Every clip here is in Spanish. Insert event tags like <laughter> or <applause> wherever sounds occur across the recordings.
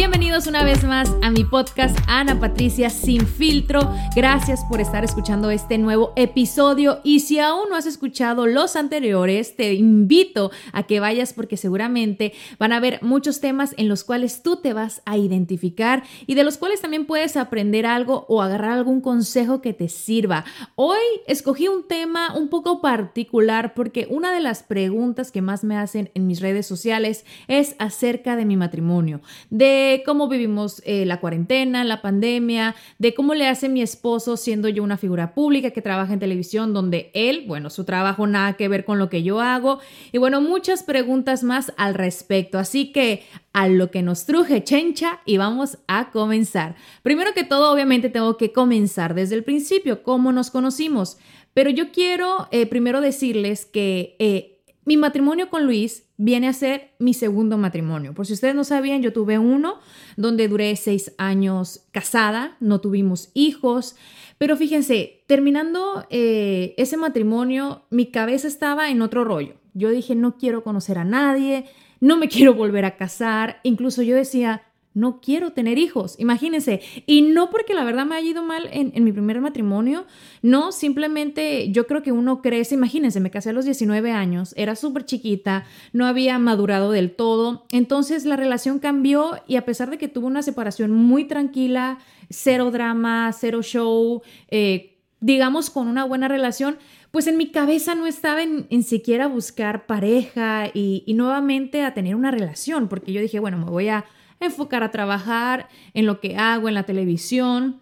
Bienvenidos una vez más a mi podcast Ana Patricia Sin Filtro. Gracias por estar escuchando este nuevo episodio y si aún no has escuchado los anteriores, te invito a que vayas porque seguramente van a haber muchos temas en los cuales tú te vas a identificar y de los cuales también puedes aprender algo o agarrar algún consejo que te sirva. Hoy escogí un tema un poco particular porque una de las preguntas que más me hacen en mis redes sociales es acerca de mi matrimonio, de cómo vivimos eh, la cuarentena, la pandemia, de cómo le hace mi esposo siendo yo una figura pública que trabaja en televisión, donde él, bueno, su trabajo nada que ver con lo que yo hago. Y bueno, muchas preguntas más al respecto. Así que a lo que nos truje chencha y vamos a comenzar. Primero que todo, obviamente tengo que comenzar desde el principio, cómo nos conocimos. Pero yo quiero eh, primero decirles que eh, mi matrimonio con Luis viene a ser mi segundo matrimonio. Por si ustedes no sabían, yo tuve uno donde duré seis años casada, no tuvimos hijos, pero fíjense, terminando eh, ese matrimonio, mi cabeza estaba en otro rollo. Yo dije, no quiero conocer a nadie, no me <laughs> quiero volver a casar, incluso yo decía, no quiero tener hijos, imagínense. Y no porque la verdad me haya ido mal en, mi primer matrimonio, no, simplemente yo creo que uno crece, imagínense, me casé a los 19 años, era súper chiquita, no había madurado del todo, entonces la relación cambió y a pesar de que tuve una separación muy tranquila, cero drama, cero show, eh, digamos con una buena relación, pues en mi cabeza no estaba en, siquiera buscar pareja y, y nuevamente a tener una relación, porque yo dije, bueno, me voy a enfocar a trabajar en lo que hago en la televisión.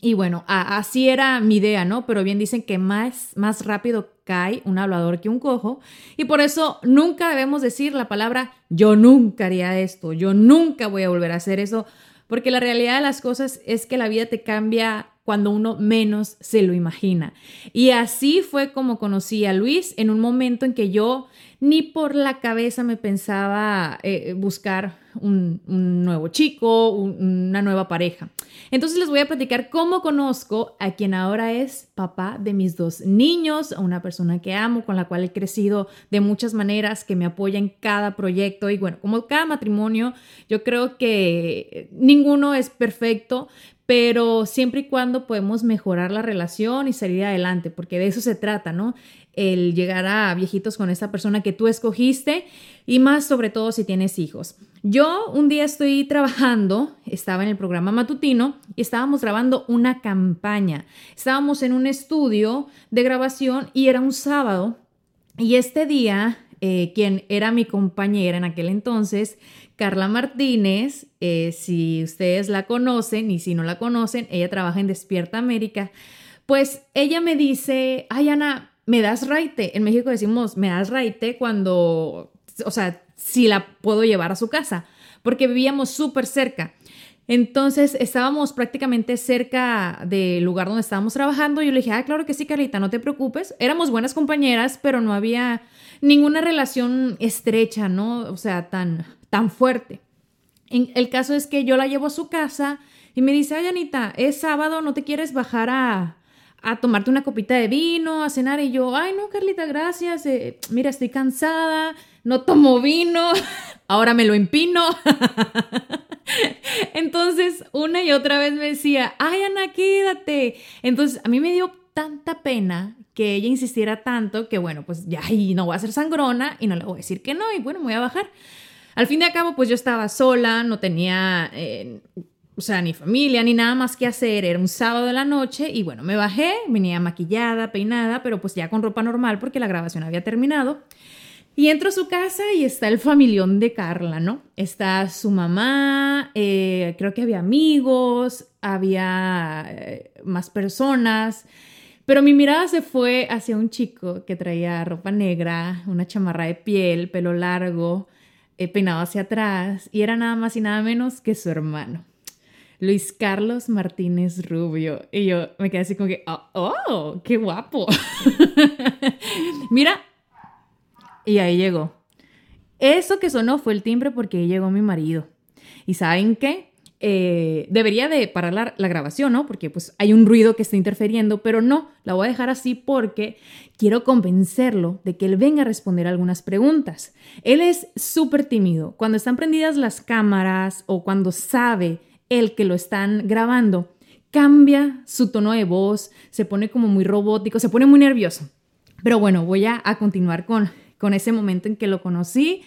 Y bueno, así era mi idea, ¿no? Pero bien dicen que más, más rápido cae un hablador que un cojo. Y por eso nunca debemos decir la palabra yo nunca haría esto, yo nunca voy a volver a hacer eso, porque la realidad de las cosas es que la vida te cambia cuando uno menos se lo imagina. Y así fue como conocí a Luis en un momento en que yo ni por la cabeza me pensaba eh, buscar un, nuevo chico, una nueva pareja. Entonces les voy a platicar cómo conozco a quien ahora es papá de mis dos niños, a una persona que amo, con la cual he crecido de muchas maneras, que me apoya en cada proyecto y bueno, como cada matrimonio, yo creo que ninguno es perfecto, pero siempre y cuando podemos mejorar la relación y salir adelante, porque de eso se trata, ¿no? El llegar a viejitos con esta persona que tú escogiste y más sobre todo si tienes hijos. Yo un día estoy trabajando, estaba en el programa matutino y estábamos grabando una campaña. Estábamos en un estudio de grabación y era un sábado y este día eh, quien era mi compañera en aquel entonces, Carla Martínez, eh, si ustedes la conocen y si no la conocen, ella trabaja en Despierta América, pues ella me dice, ay Ana, me das raite. En México decimos, me das raite cuando, o sea, si la puedo llevar a su casa, porque vivíamos súper cerca. Entonces estábamos prácticamente cerca del lugar donde estábamos trabajando. Yo le dije, ah, claro que sí, Carlita, no te preocupes. Éramos buenas compañeras, pero no había ninguna relación estrecha, ¿no? O sea, tan, tan fuerte. El caso es que yo la llevo a su casa y me dice, ay, Anita, es sábado, ¿no te quieres bajar a, a tomarte una copita de vino, a cenar? Y yo, ay, no, Carlita, gracias. Eh, mira, estoy cansada, no tomo vino, <laughs> ahora me lo empino. <laughs> Entonces, una y otra vez me decía, ay, Ana, quédate. Entonces, a mí me dio tanta pena que ella insistiera tanto que, bueno, pues ya, y no voy a ser sangrona y no le voy a decir que no, y bueno, me voy a bajar. Al fin y al cabo, pues yo estaba sola, no tenía, eh, o sea, ni familia, ni nada más que hacer. Era un sábado de la noche y bueno, me bajé, venía maquillada, peinada, pero pues ya con ropa normal porque la grabación había terminado. Y entro a su casa y está el familión de Carla, ¿no? Está su mamá, eh, creo que había amigos, había eh, más personas, pero mi mirada se fue hacia un chico que traía ropa negra, una chamarra de piel, pelo largo, eh, peinado hacia atrás, y era nada más y nada menos que su hermano. Luis Carlos Martínez Rubio. Y yo me quedé así como que, oh, oh qué guapo. <laughs> Mira, y ahí llegó. Eso que sonó fue el timbre porque ahí llegó mi marido. ¿Y saben qué? Eh, debería de parar la, grabación, ¿no? Porque pues hay un ruido que está interfiriendo, pero no, la voy a dejar así porque quiero convencerlo de que él venga a responder algunas preguntas. Él es súper tímido. Cuando están prendidas las cámaras o cuando sabe el que lo están grabando, cambia su tono de voz, se pone como muy robótico, se pone muy nervioso. Pero bueno, voy a continuar con, con ese momento en que lo conocí.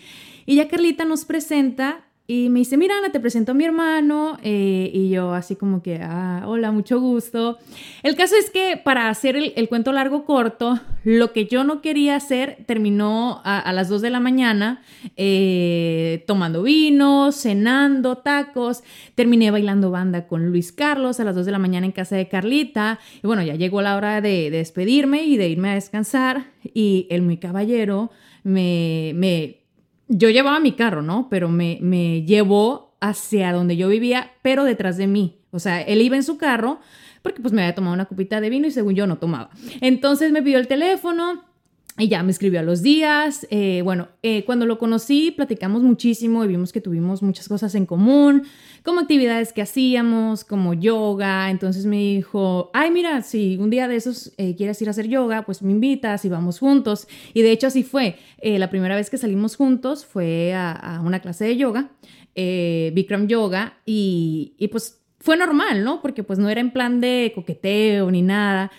Y ya Carlita nos presenta y me dice, mira, Ana, te presento a mi hermano. Eh, y yo así como que, ah, hola, mucho gusto. El caso es que para hacer el, cuento largo corto, lo que yo no quería hacer terminó a, las 2 de la mañana eh, tomando vino, cenando, tacos. Terminé bailando banda con Luis Carlos a las 2 de la mañana en casa de Carlita. Y bueno, ya llegó la hora de, de despedirme y de irme a descansar. Y el muy caballero me, me yo llevaba mi carro, ¿no? Pero me, me llevó hacia donde yo vivía, pero detrás de mí. O sea, él iba en su carro porque pues me había tomado una copita de vino y según yo no tomaba. Entonces me pidió el teléfono, y ya me escribió a los días. Eh, bueno, eh, cuando lo conocí, platicamos muchísimo y vimos que tuvimos muchas cosas en común, como actividades que hacíamos, como yoga. Entonces me dijo, ay, mira, si un día de esos eh, quieres ir a hacer yoga, pues me invitas y vamos juntos. Y de hecho así fue. la primera vez que salimos juntos fue a, una clase de yoga, Bikram Yoga, y, y pues fue normal, ¿no? Porque pues no era en plan de coqueteo ni nada.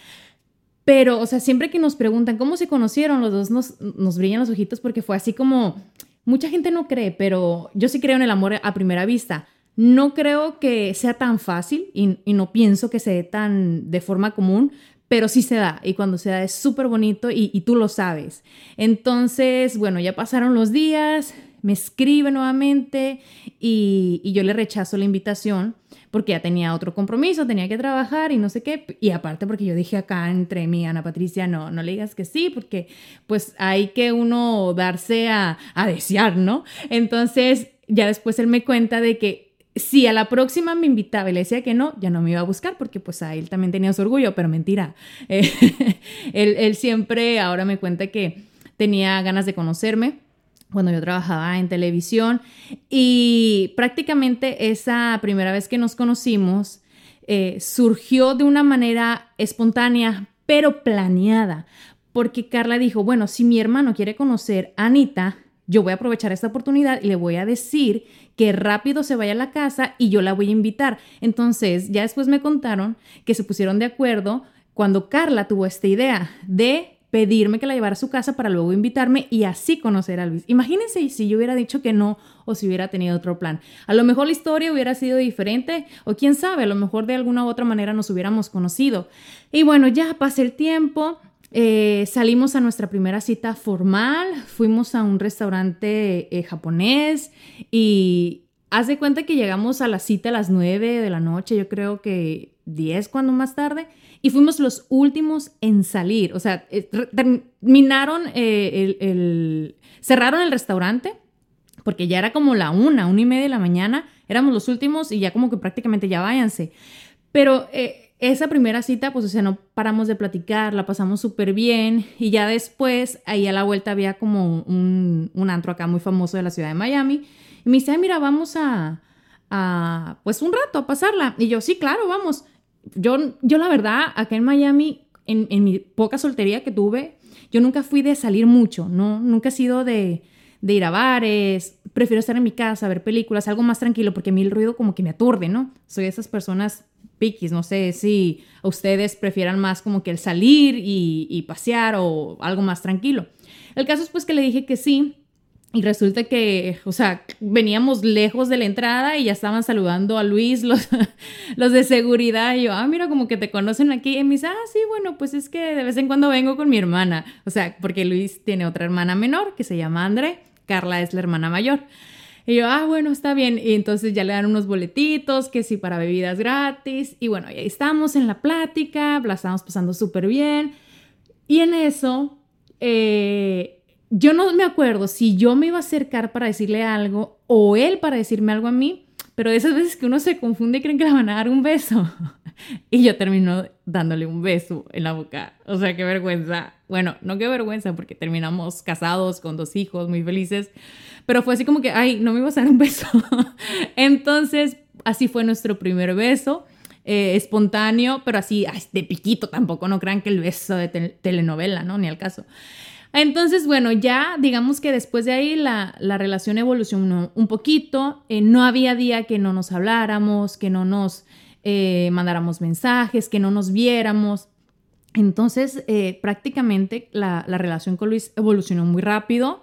Pero, o sea, siempre que nos preguntan cómo se conocieron, los dos nos, nos brillan los ojitos porque fue así como, mucha gente no cree, pero yo sí creo en el amor a primera vista. No creo que sea tan fácil y, no pienso que se dé tan de forma común, pero sí se da y cuando se da es súper bonito y, y, tú lo sabes. Entonces, bueno, ya pasaron los días, me escribe nuevamente y, y yo le rechazo la invitación porque ya tenía otro compromiso, tenía que trabajar y no sé qué. Y aparte porque yo dije acá entre mí, Ana Patricia, no, no le digas que sí, porque pues hay que uno darse a, a desear, ¿no? Entonces ya después él me cuenta de que si a la próxima me invitaba y le decía que no, ya no me iba a buscar porque pues a él también tenía su orgullo, pero mentira. <laughs> Eh, <laughs> él, él siempre ahora me cuenta que tenía ganas de conocerme cuando yo trabajaba en televisión y prácticamente esa primera vez que nos conocimos eh, surgió de una manera espontánea pero planeada porque Carla dijo, bueno, si mi hermano quiere conocer a Anita, yo voy a aprovechar esta oportunidad y le voy a decir que rápido se vaya a la casa y yo la voy a invitar. Entonces, ya después me contaron que se pusieron de acuerdo cuando Carla tuvo esta idea de pedirme que la llevara a su casa para luego invitarme y así conocer a Luis. Imagínense si yo hubiera dicho que no o si hubiera tenido otro plan. A lo mejor la historia hubiera sido diferente o quién sabe, a lo mejor de alguna u otra manera nos hubiéramos conocido. Y bueno, ya pasé el tiempo. Eh, salimos a nuestra primera cita formal, fuimos a un restaurante eh, japonés y haz de cuenta que llegamos a la cita a las 9 de la noche, yo creo que 10 cuando más tarde, y fuimos los últimos en salir. O sea, eh, terminaron eh, el, cerraron el restaurante porque ya era como la una, una y media de la mañana, éramos los últimos y ya como que prácticamente ya váyanse. Pero eh, esa primera cita, pues o sea, no paramos de platicar, la pasamos súper bien y ya después, ahí a la vuelta había como un, un antro acá muy famoso de la ciudad de Miami y me dice, mira, vamos a, a, pues un rato a pasarla. Y yo, sí, claro, vamos yo, yo la verdad, acá en Miami, en, mi poca soltería que tuve, yo nunca fui de salir mucho, ¿no? Nunca he sido de, de ir a bares. prefiero estar en mi casa, ver películas, algo más tranquilo, porque a mí el ruido como que me aturde, ¿no? Soy de esas personas piquis, no sé si a ustedes prefieran más como que el salir y, y pasear o algo más tranquilo. El caso es pues que le dije que sí, y resulta que, o sea, veníamos lejos de la entrada y ya estaban saludando a Luis <laughs> los, los de seguridad. Y yo, ah, mira, como que te conocen aquí. Y me dice, ah, sí, bueno, pues es que de vez en cuando vengo con mi hermana. O sea, porque Luis tiene otra hermana menor que se llama André. Carla es la hermana mayor. Y yo, ah, bueno, está bien. Y entonces ya le dan unos boletitos, que sí, para bebidas gratis. Y bueno, ahí estamos en la plática, la estamos pasando súper bien. Y en eso, eh, yo no me acuerdo si yo me iba a acercar para decirle algo o él para decirme algo a mí, pero esas veces que uno se confunde y creen que le van a dar un beso. <laughs> y yo termino dándole un beso en la boca. O sea, qué vergüenza. Bueno, no qué vergüenza porque terminamos casados con dos hijos muy felices, pero fue así como que, ay, no me ibas a dar un beso. <laughs> Entonces, así fue nuestro primer beso. Eh, espontáneo, pero así de piquito tampoco, no crean que el beso de telenovela, ¿no? Ni al caso. Entonces, bueno, ya digamos que después de ahí la, relación evolucionó un poquito. Eh, no había día que no nos habláramos, que no nos eh, mandáramos mensajes, que no nos viéramos. Entonces, eh, prácticamente la, la relación con Luis evolucionó muy rápido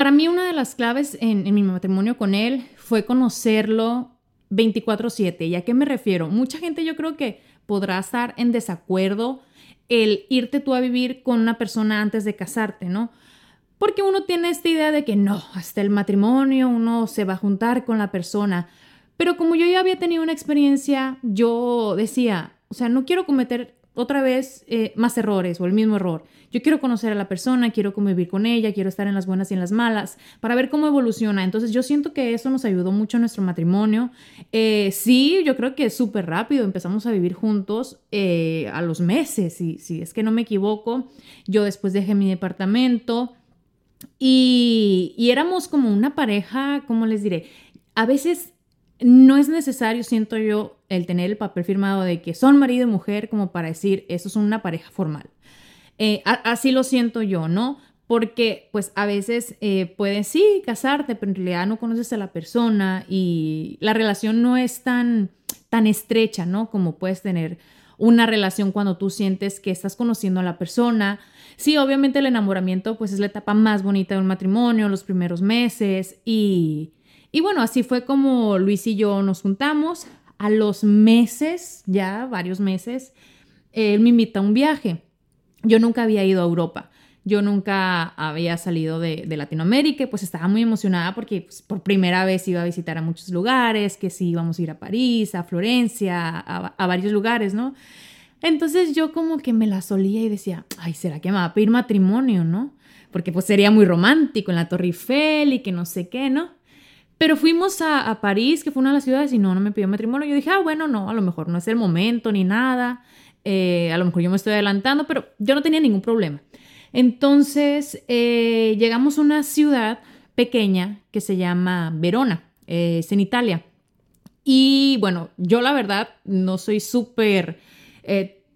Para mí una de las claves en, mi matrimonio con él fue conocerlo 24/7. ¿Y a qué me refiero? Mucha gente yo creo que podrá estar en desacuerdo el irte tú a vivir con una persona antes de casarte, ¿no? Porque uno tiene esta idea de que no, hasta el matrimonio uno se va a juntar con la persona. Pero como yo ya había tenido una experiencia, yo decía, o sea, no quiero cometer otra vez eh, más errores o el mismo error. Yo quiero conocer a la persona, quiero convivir con ella, quiero estar en las buenas y en las malas para ver cómo evoluciona. Entonces yo siento que eso nos ayudó mucho a nuestro matrimonio. Eh, sí, yo creo que es súper rápido. Empezamos a vivir juntos eh, a los meses, si, si es que no me equivoco. Yo después dejé mi departamento y, y éramos como una pareja, ¿cómo les diré? A veces no es necesario, siento yo, el tener el papel firmado de que son marido y mujer como para decir, eso es una pareja formal. Eh, así lo siento yo, ¿no? Porque pues a veces eh, puedes sí casarte, pero en realidad no conoces a la persona y la relación no es tan, tan estrecha, ¿no? Como puedes tener una relación cuando tú sientes que estás conociendo a la persona. Sí, obviamente el enamoramiento pues es la etapa más bonita de un matrimonio, los primeros meses y y bueno, así fue como Luis y yo nos juntamos. A los meses, ya varios meses, él me invita a un viaje. Yo nunca había ido a Europa. Yo nunca había salido de, Latinoamérica, pues estaba muy emocionada porque pues, por primera vez iba a visitar a muchos lugares, que sí íbamos a ir a París, a Florencia, a, a varios lugares, ¿no? Entonces yo como que me la solía y decía, ay, ¿será que me va a pedir matrimonio, no? Porque pues sería muy romántico en la Torre Eiffel y que no sé qué, ¿no? Pero fuimos a, París, que fue una de las ciudades, y no, no me pidió matrimonio. Yo dije, ah, bueno, no, a lo mejor no es el momento ni nada. Eh, a lo mejor yo me estoy adelantando, pero yo no tenía ningún problema. Entonces, eh, llegamos a una ciudad pequeña que se llama Verona, eh, es en Italia. Y bueno, yo la verdad no soy súper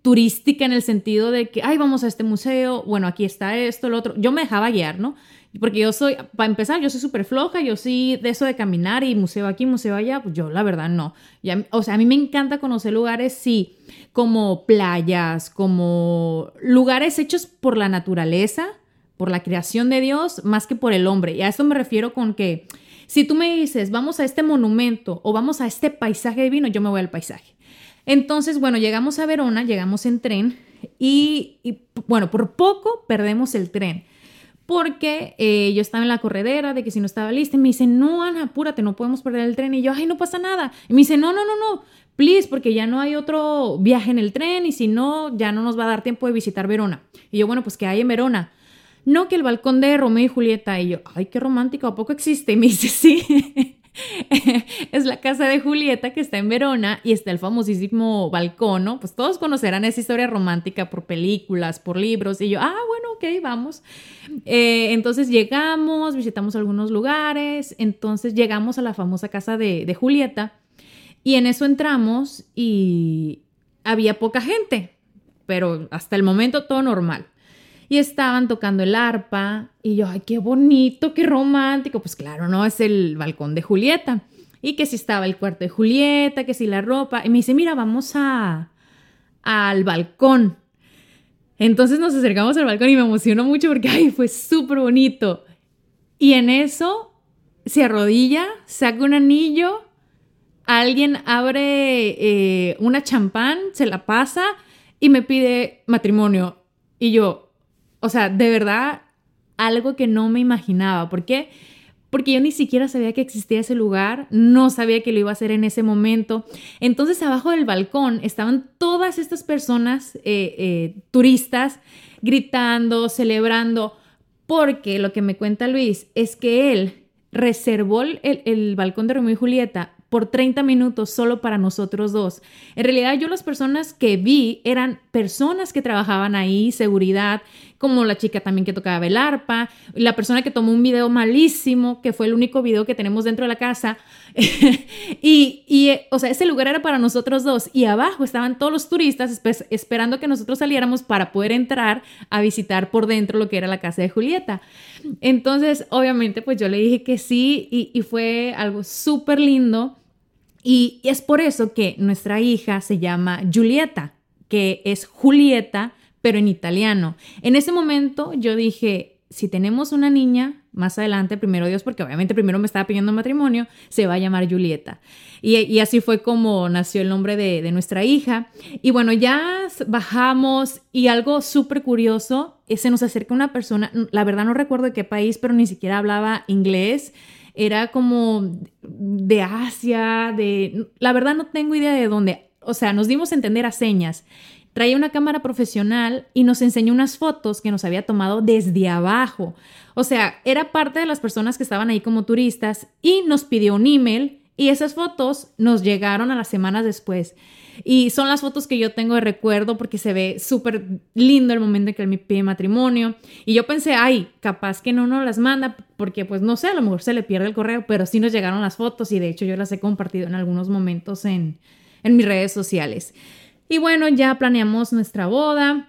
turística en el sentido de que, ay, vamos a este museo, bueno, aquí está esto, lo otro. Yo me dejaba guiar, ¿no? Porque yo soy, para empezar, yo soy súper floja, yo sí de eso de caminar y museo aquí, museo allá, pues yo la verdad no. o sea, a mí me encanta conocer lugares, sí, como playas, como lugares hechos por la naturaleza, por la creación de Dios más que por el hombre. Y a esto me refiero con que si tú me dices, vamos a este monumento o vamos a este paisaje divino, yo me voy al paisaje. Entonces, bueno, llegamos a Verona, llegamos en tren y, bueno, por poco perdemos el tren. Porque eh, yo estaba en la corredera de que si no estaba lista, y me dice, no, Ana, apúrate, no podemos perder el tren. Y yo, ay, no pasa nada. Y me dice, no, no, no, no, please, porque ya no hay otro viaje en el tren y si no, ya no nos va a dar tiempo de visitar Verona. Y yo, bueno, pues ¿qué hay en Verona? No, que el balcón de Romeo y Julieta. Y yo, ay, qué romántico, ¿a poco existe? Y me dice, sí. <laughs> <laughs> es la casa de Julieta que está en Verona y está el famosísimo balcón, ¿no? Pues todos conocerán esa historia romántica por películas, por libros. Y yo, ah, bueno, ok, vamos. Eh, entonces llegamos, visitamos algunos lugares, entonces llegamos a la famosa casa de, de Julieta y en eso entramos y había poca gente, pero hasta el momento todo normal y estaban tocando el arpa y yo, ay, qué bonito, qué romántico. Pues claro, no, es el balcón de Julieta. Y que si estaba el cuarto de Julieta, que si la ropa. Y me dice, mira, vamos a al balcón. Entonces nos acercamos al balcón y me emocionó mucho porque, ay, fue súper bonito. Y en eso se arrodilla, saca un anillo, alguien abre eh, una champán, se la pasa y me pide matrimonio. Y yo, o sea, de verdad, algo que no me imaginaba. ¿Por qué? Porque yo ni siquiera sabía que existía ese lugar, no sabía que lo iba a hacer en ese momento. Entonces, abajo del balcón estaban todas estas personas, eh, eh, turistas, gritando, celebrando, porque lo que me cuenta Luis es que él reservó el, el balcón de Romeo y Julieta por 30 minutos solo para nosotros dos. En realidad yo las personas que vi eran personas que trabajaban ahí, seguridad, como la chica también que tocaba el arpa, la persona que tomó un video malísimo, que fue el único video que tenemos dentro de la casa. <laughs> y, y, o sea, ese lugar era para nosotros dos y abajo estaban todos los turistas esperando que nosotros saliéramos para poder entrar a visitar por dentro lo que era la casa de Julieta. Entonces, obviamente, pues yo le dije que sí y, y fue algo súper lindo. Y es por eso que nuestra hija se llama Julieta, que es Julieta, pero en italiano. En ese momento yo dije, si tenemos una niña, más adelante, primero Dios, porque obviamente primero me estaba pidiendo matrimonio, se va a llamar Julieta. Y, así fue como nació el nombre de, de, nuestra hija. Y bueno, ya bajamos y algo súper curioso, se nos acerca una persona, la verdad no recuerdo de qué país, pero ni siquiera hablaba inglés era como de Asia, de... La verdad no tengo idea de dónde. O sea, nos dimos a entender a señas. Traía una cámara profesional y nos enseñó unas fotos que nos había tomado desde abajo. O sea, era parte de las personas que estaban ahí como turistas y nos pidió un email y esas fotos nos llegaron a las semanas después. Y son las fotos que yo tengo de recuerdo porque se ve súper lindo el momento en que él me pide matrimonio. Y yo pensé, ay, capaz que no nos las manda porque pues no sé, a lo mejor se le pierde el correo, pero sí nos llegaron las fotos y de hecho yo las he compartido en algunos momentos en, en mis redes sociales. Y bueno, ya planeamos nuestra boda,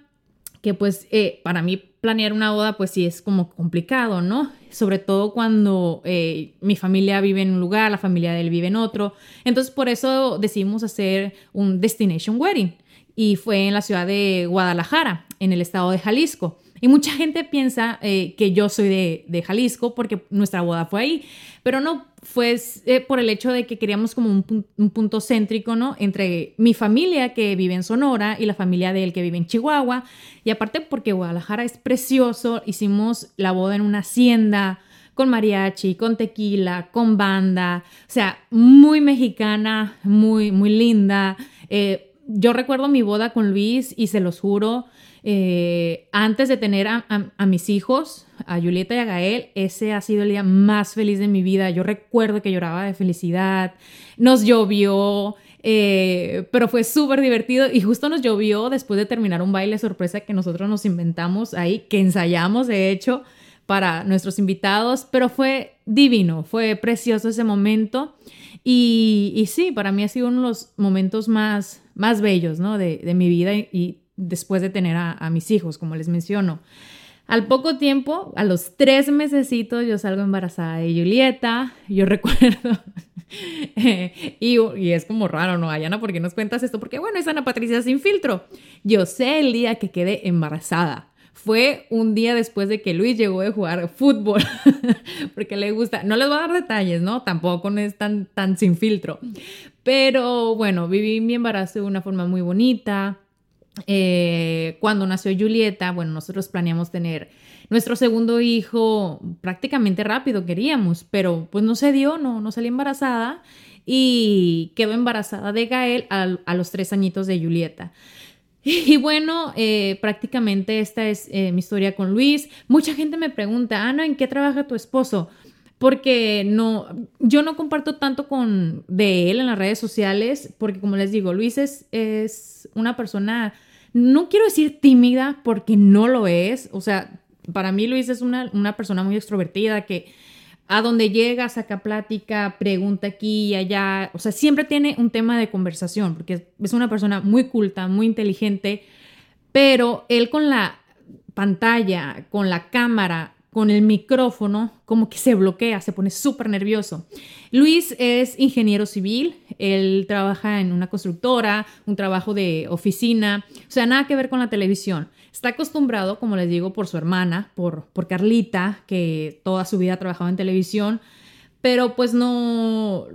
que pues eh, para mí planear una boda pues sí es como complicado, ¿no? Sobre todo cuando eh, mi familia vive en un lugar, la familia de él vive en otro. Entonces por eso decidimos hacer un destination wedding y fue en la ciudad de Guadalajara, en el estado de Jalisco. Y mucha gente piensa eh, que yo soy de, Jalisco porque nuestra boda fue ahí, pero no, fue eh, por el hecho de que queríamos como un, un, punto céntrico, ¿no? Entre mi familia que vive en Sonora y la familia de él que vive en Chihuahua. Y aparte porque Guadalajara es precioso, hicimos la boda en una hacienda con mariachi, con tequila, con banda, o sea, muy mexicana, muy, muy linda. Eh, yo recuerdo mi boda con Luis y se los juro, eh, antes de tener a, mis hijos, a Julieta y a Gael, ese ha sido el día más feliz de mi vida. Yo recuerdo que lloraba de felicidad, nos llovió, eh, pero fue súper divertido y justo nos llovió después de terminar un baile sorpresa que nosotros nos inventamos ahí, que ensayamos de hecho para nuestros invitados, pero fue divino, fue precioso ese momento y, sí, para mí ha sido uno de los momentos más, más bellos ¿no? de, de mi vida y después de tener a, mis hijos, como les menciono. Al poco tiempo, a los tres mesecitos, yo salgo embarazada de Julieta. Yo <laughs> recuerdo. y, y, es como raro, ¿no? Ayana, ¿por qué nos cuentas esto? Porque, bueno, es Ana Patricia sin filtro. Yo sé el día que quedé embarazada. Fue un día después de que Luis llegó de jugar fútbol, <laughs> porque le gusta, no les voy a dar detalles, ¿no? Tampoco no es tan, tan sin filtro, pero bueno, viví mi embarazo de una forma muy bonita. Eh, cuando nació Julieta, bueno, nosotros planeamos tener nuestro segundo hijo prácticamente rápido, queríamos, pero pues no se dio, no, no salí embarazada y quedó embarazada de Gael a, los tres añitos de Julieta. <laughs> Y bueno, eh, prácticamente esta es eh, mi historia con Luis. Mucha gente me pregunta, Ana, ¿en qué trabaja tu esposo? Porque no, yo no comparto tanto con de él en las redes sociales, porque como les digo, Luis es, es una persona, no quiero decir tímida, porque no lo es. O sea, para mí Luis es una, una persona muy extrovertida que a donde llega, saca plática, pregunta aquí y allá, o sea, siempre tiene un tema de conversación, porque es una persona muy culta, muy inteligente, pero él con la pantalla, con la cámara, con el micrófono, como que se bloquea, se pone súper nervioso. Luis es ingeniero civil, él trabaja en una constructora, un trabajo de oficina, o sea, nada que ver con la televisión. Está acostumbrado, como les digo, por su hermana, por, por Carlita, que toda su vida ha trabajado en televisión, pero pues no,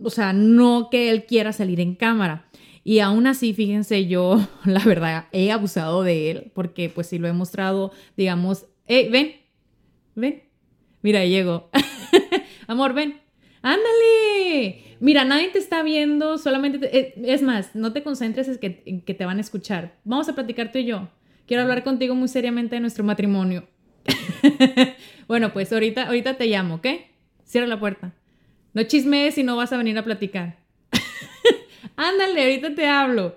o sea, no que él quiera salir en cámara. Y aún así, fíjense, yo <laughs> la verdad he abusado de él, porque pues si lo he mostrado, digamos, hey, ven, ven, mira, llego. <laughs> Amor, ven, ándale. Mira, nadie te está viendo, solamente, eh, es más, no te concentres en que, en que te van a escuchar. Vamos a platicar tú y yo. Quiero hablar contigo muy seriamente de nuestro matrimonio. <laughs> bueno, pues ahorita, ahorita te llamo, ¿ok? Cierra la puerta. No chismees y no vas a venir a platicar. <laughs> Ándale, ahorita te hablo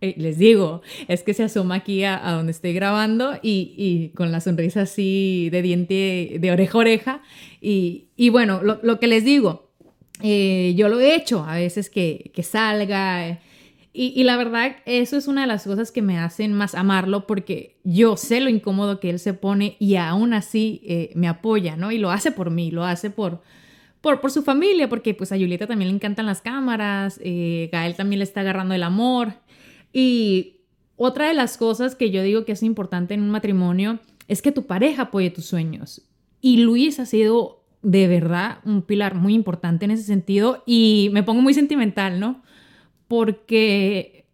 Eh, les digo, es que se asoma aquí a, donde estoy grabando y, con la sonrisa así de diente, de oreja a oreja. Y, bueno, lo, que les digo, eh, yo lo he hecho a veces que, salga. y, la verdad, eso es una de las cosas que me hacen más amarlo porque yo sé lo incómodo que él se pone y aún así eh, me apoya, ¿no? Y lo hace por mí, lo hace por, por, por, su familia, porque pues a Julieta también le encantan las cámaras, Gael también le está agarrando el amor. Y otra de las cosas que yo digo que es importante en un matrimonio es que tu pareja apoye tus sueños. Y Luis ha sido de verdad un pilar muy importante en ese sentido y me pongo muy sentimental, ¿no? Porque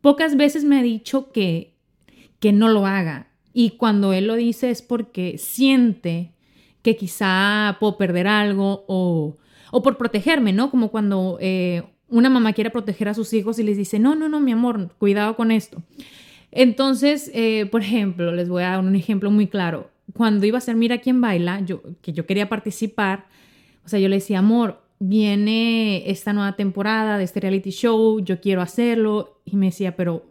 pocas veces me ha dicho que, que no lo haga y cuando él lo dice es porque siente que quizá puedo perder algo o, o por protegerme, ¿no? Como cuando eh, una mamá quiere proteger a sus hijos y les dice, no, no, no, mi amor, cuidado con esto. Entonces, eh, por ejemplo, les voy a dar un ejemplo muy claro. Cuando iba a ser Mira quién baila, yo, que yo quería participar, o sea, yo le decía, amor, viene esta nueva temporada de este reality show, yo quiero hacerlo. Y me decía, pero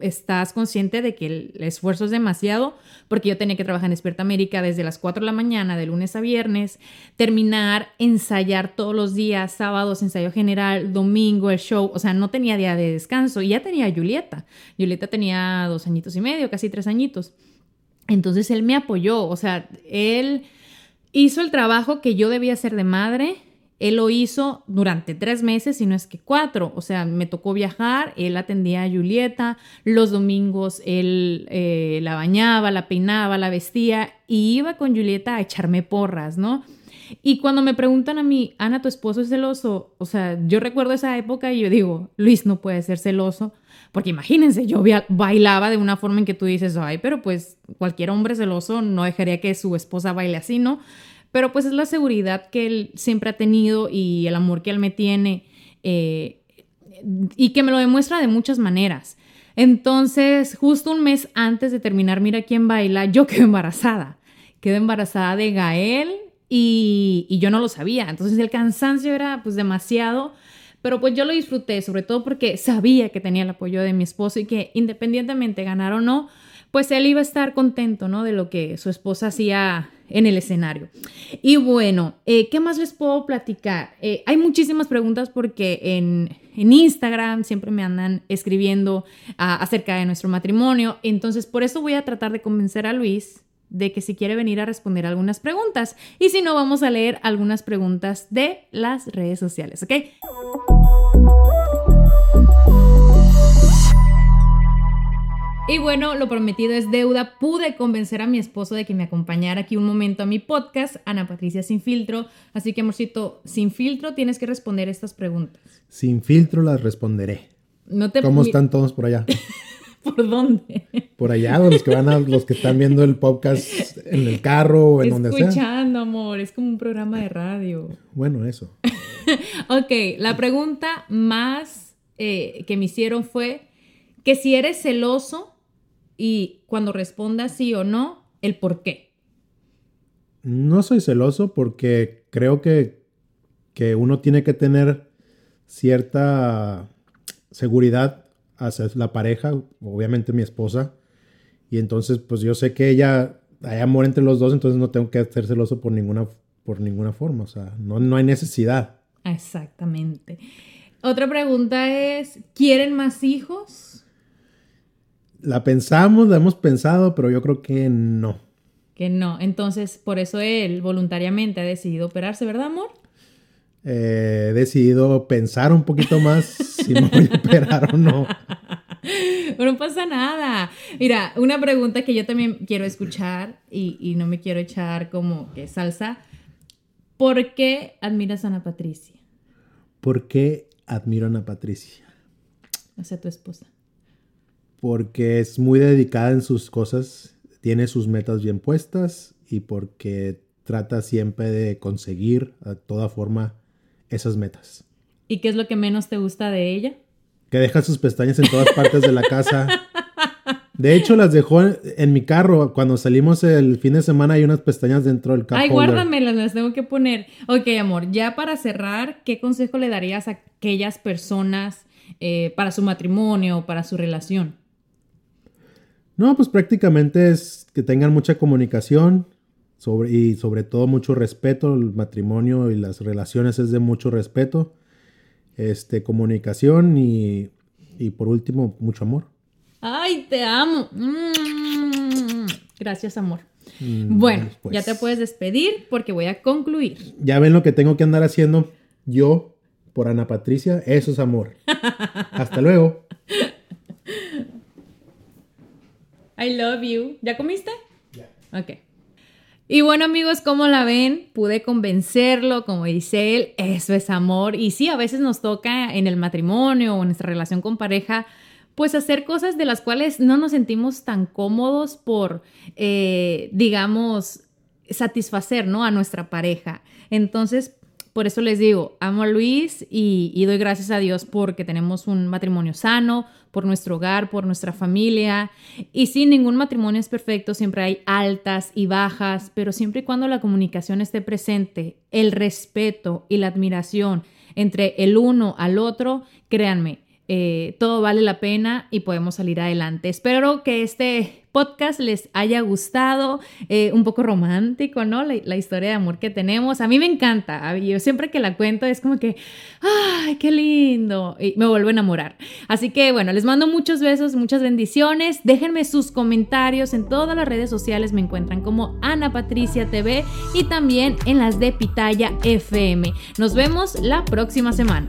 estás consciente de que el, esfuerzo es demasiado, porque yo tenía que trabajar en Despierta América desde las 4 de la mañana, de lunes a viernes, terminar, ensayar todos los días, sábados, ensayo general, domingo, el show, o sea, no tenía día de descanso y ya tenía Julieta. Julieta tenía dos añitos y medio, casi tres añitos. Entonces él me apoyó, o sea, él hizo el trabajo que yo debía hacer de madre él lo hizo durante tres meses, si no es que cuatro. O sea, me tocó viajar, él atendía a Julieta, los domingos él eh, la bañaba, la peinaba, la vestía y iba con Julieta a echarme porras, ¿no? Y cuando me preguntan a mí, Ana, tu esposo es celoso, o sea, yo recuerdo esa época y yo digo, Luis no puede ser celoso, Porque imagínense, yo bailaba de una forma en que tú dices, ay, pero pues cualquier hombre celoso no dejaría que su esposa baile así, ¿no? Pero pues es la seguridad que él siempre ha tenido y el amor que él me tiene eh, y que me lo demuestra de muchas maneras. Entonces, justo un mes antes de terminar Mira quién baila, yo quedé embarazada. Quedé embarazada de Gael y, y yo no lo sabía. Entonces el cansancio era pues demasiado pero pues yo lo disfruté, sobre todo porque sabía que tenía el apoyo de mi esposo y que independientemente ganar o no, pues él iba a estar contento, ¿no? De lo que su esposa hacía en el escenario. Y bueno, eh, ¿qué más les puedo platicar? Eh, hay muchísimas preguntas porque en, Instagram siempre me andan escribiendo ah, acerca de nuestro matrimonio. Entonces, por eso voy a tratar de convencer a Luis de que si quiere venir a responder algunas preguntas. Y si no, vamos a leer algunas preguntas de las redes sociales, ¿ok? Y bueno, lo prometido es deuda. Pude convencer a mi esposo de que me acompañara aquí un momento a mi podcast, Ana Patricia Sin Filtro. Así que, amorcito, sin filtro tienes que responder estas preguntas. Sin filtro las responderé. No te ¿Cómo están todos por allá? <laughs> ¿Por dónde? Por allá, los que van a, los que están viendo el podcast en el carro o en donde sea. Escuchando, amor, es como un programa de radio. Bueno, eso. <laughs> ok, la pregunta más eh, que me hicieron fue que si eres celoso y cuando respondas sí o no, el por qué. No soy celoso porque creo que, que uno tiene que tener cierta seguridad hacia la pareja, obviamente mi esposa. Y entonces, pues yo sé que ella, hay amor entre los dos, entonces no tengo que ser celoso por ninguna, por ninguna forma. O sea, no, no hay necesidad. Exactamente. Otra pregunta es, ¿quieren más hijos? La pensamos, la hemos pensado, pero yo creo que no. Que no. Entonces, por eso él voluntariamente ha decidido operarse, ¿verdad, amor? Eh, he decidido pensar un poquito más si me voy a operar o no. <laughs> Pero no pasa nada. Mira, una pregunta que yo también quiero escuchar y, no me quiero echar como que salsa. ¿Por qué admiras a Ana Patricia? ¿Por qué admiro a Ana Patricia? O sea, tu esposa. Porque es muy dedicada en sus cosas, tiene sus metas bien puestas y porque trata siempre de conseguir a toda forma esas metas. ¿Y qué es lo que menos te gusta de ella? Que deja sus pestañas en todas partes de la casa. De hecho, las dejó en, mi carro. Cuando salimos el fin de semana hay unas pestañas dentro del carro. Ay, guárdamelas, las tengo que poner. Ok, amor, ya para cerrar, ¿qué consejo le darías a aquellas personas eh, para su matrimonio, para su relación? No, pues prácticamente es que tengan mucha comunicación, y sobre todo mucho respeto. El matrimonio y las relaciones es de mucho respeto, este, comunicación y, por último, mucho amor. ¡Ay, te amo! Mm. Gracias, amor. Mm, bueno, ya te puedes despedir porque voy a concluir. Ya ven lo que tengo que andar haciendo yo por Ana Patricia. Eso es amor. <laughs> Hasta luego. I love you. ¿Ya comiste? Ya. Ok. Y bueno amigos, como la ven? Pude convencerlo, como dice él, eso es amor. Y sí, a veces nos toca en el matrimonio o en nuestra relación con pareja, pues hacer cosas de las cuales no nos sentimos tan cómodos por, eh, digamos, satisfacer, ¿no? A nuestra pareja. Entonces, por eso les digo, amo a Luis y, doy gracias a Dios porque tenemos un matrimonio sano, por nuestro hogar, por nuestra familia. Y sí, ningún matrimonio es perfecto, siempre hay altas y bajas, pero siempre y cuando la comunicación esté presente, el respeto y la admiración entre el uno al otro, créanme, eh, todo vale la pena y podemos salir adelante. Espero que este podcast les haya gustado, eh, un poco romántico, ¿no? La, historia de amor que tenemos. A mí me encanta. Yo siempre que la cuento es como que, ¡ay, qué lindo! Y me vuelvo a enamorar. Así que bueno, les mando muchos besos, muchas bendiciones. Déjenme sus comentarios en todas las redes sociales. Me encuentran como Ana Patricia TV y también en las de Pitaya FM. Nos vemos la próxima semana.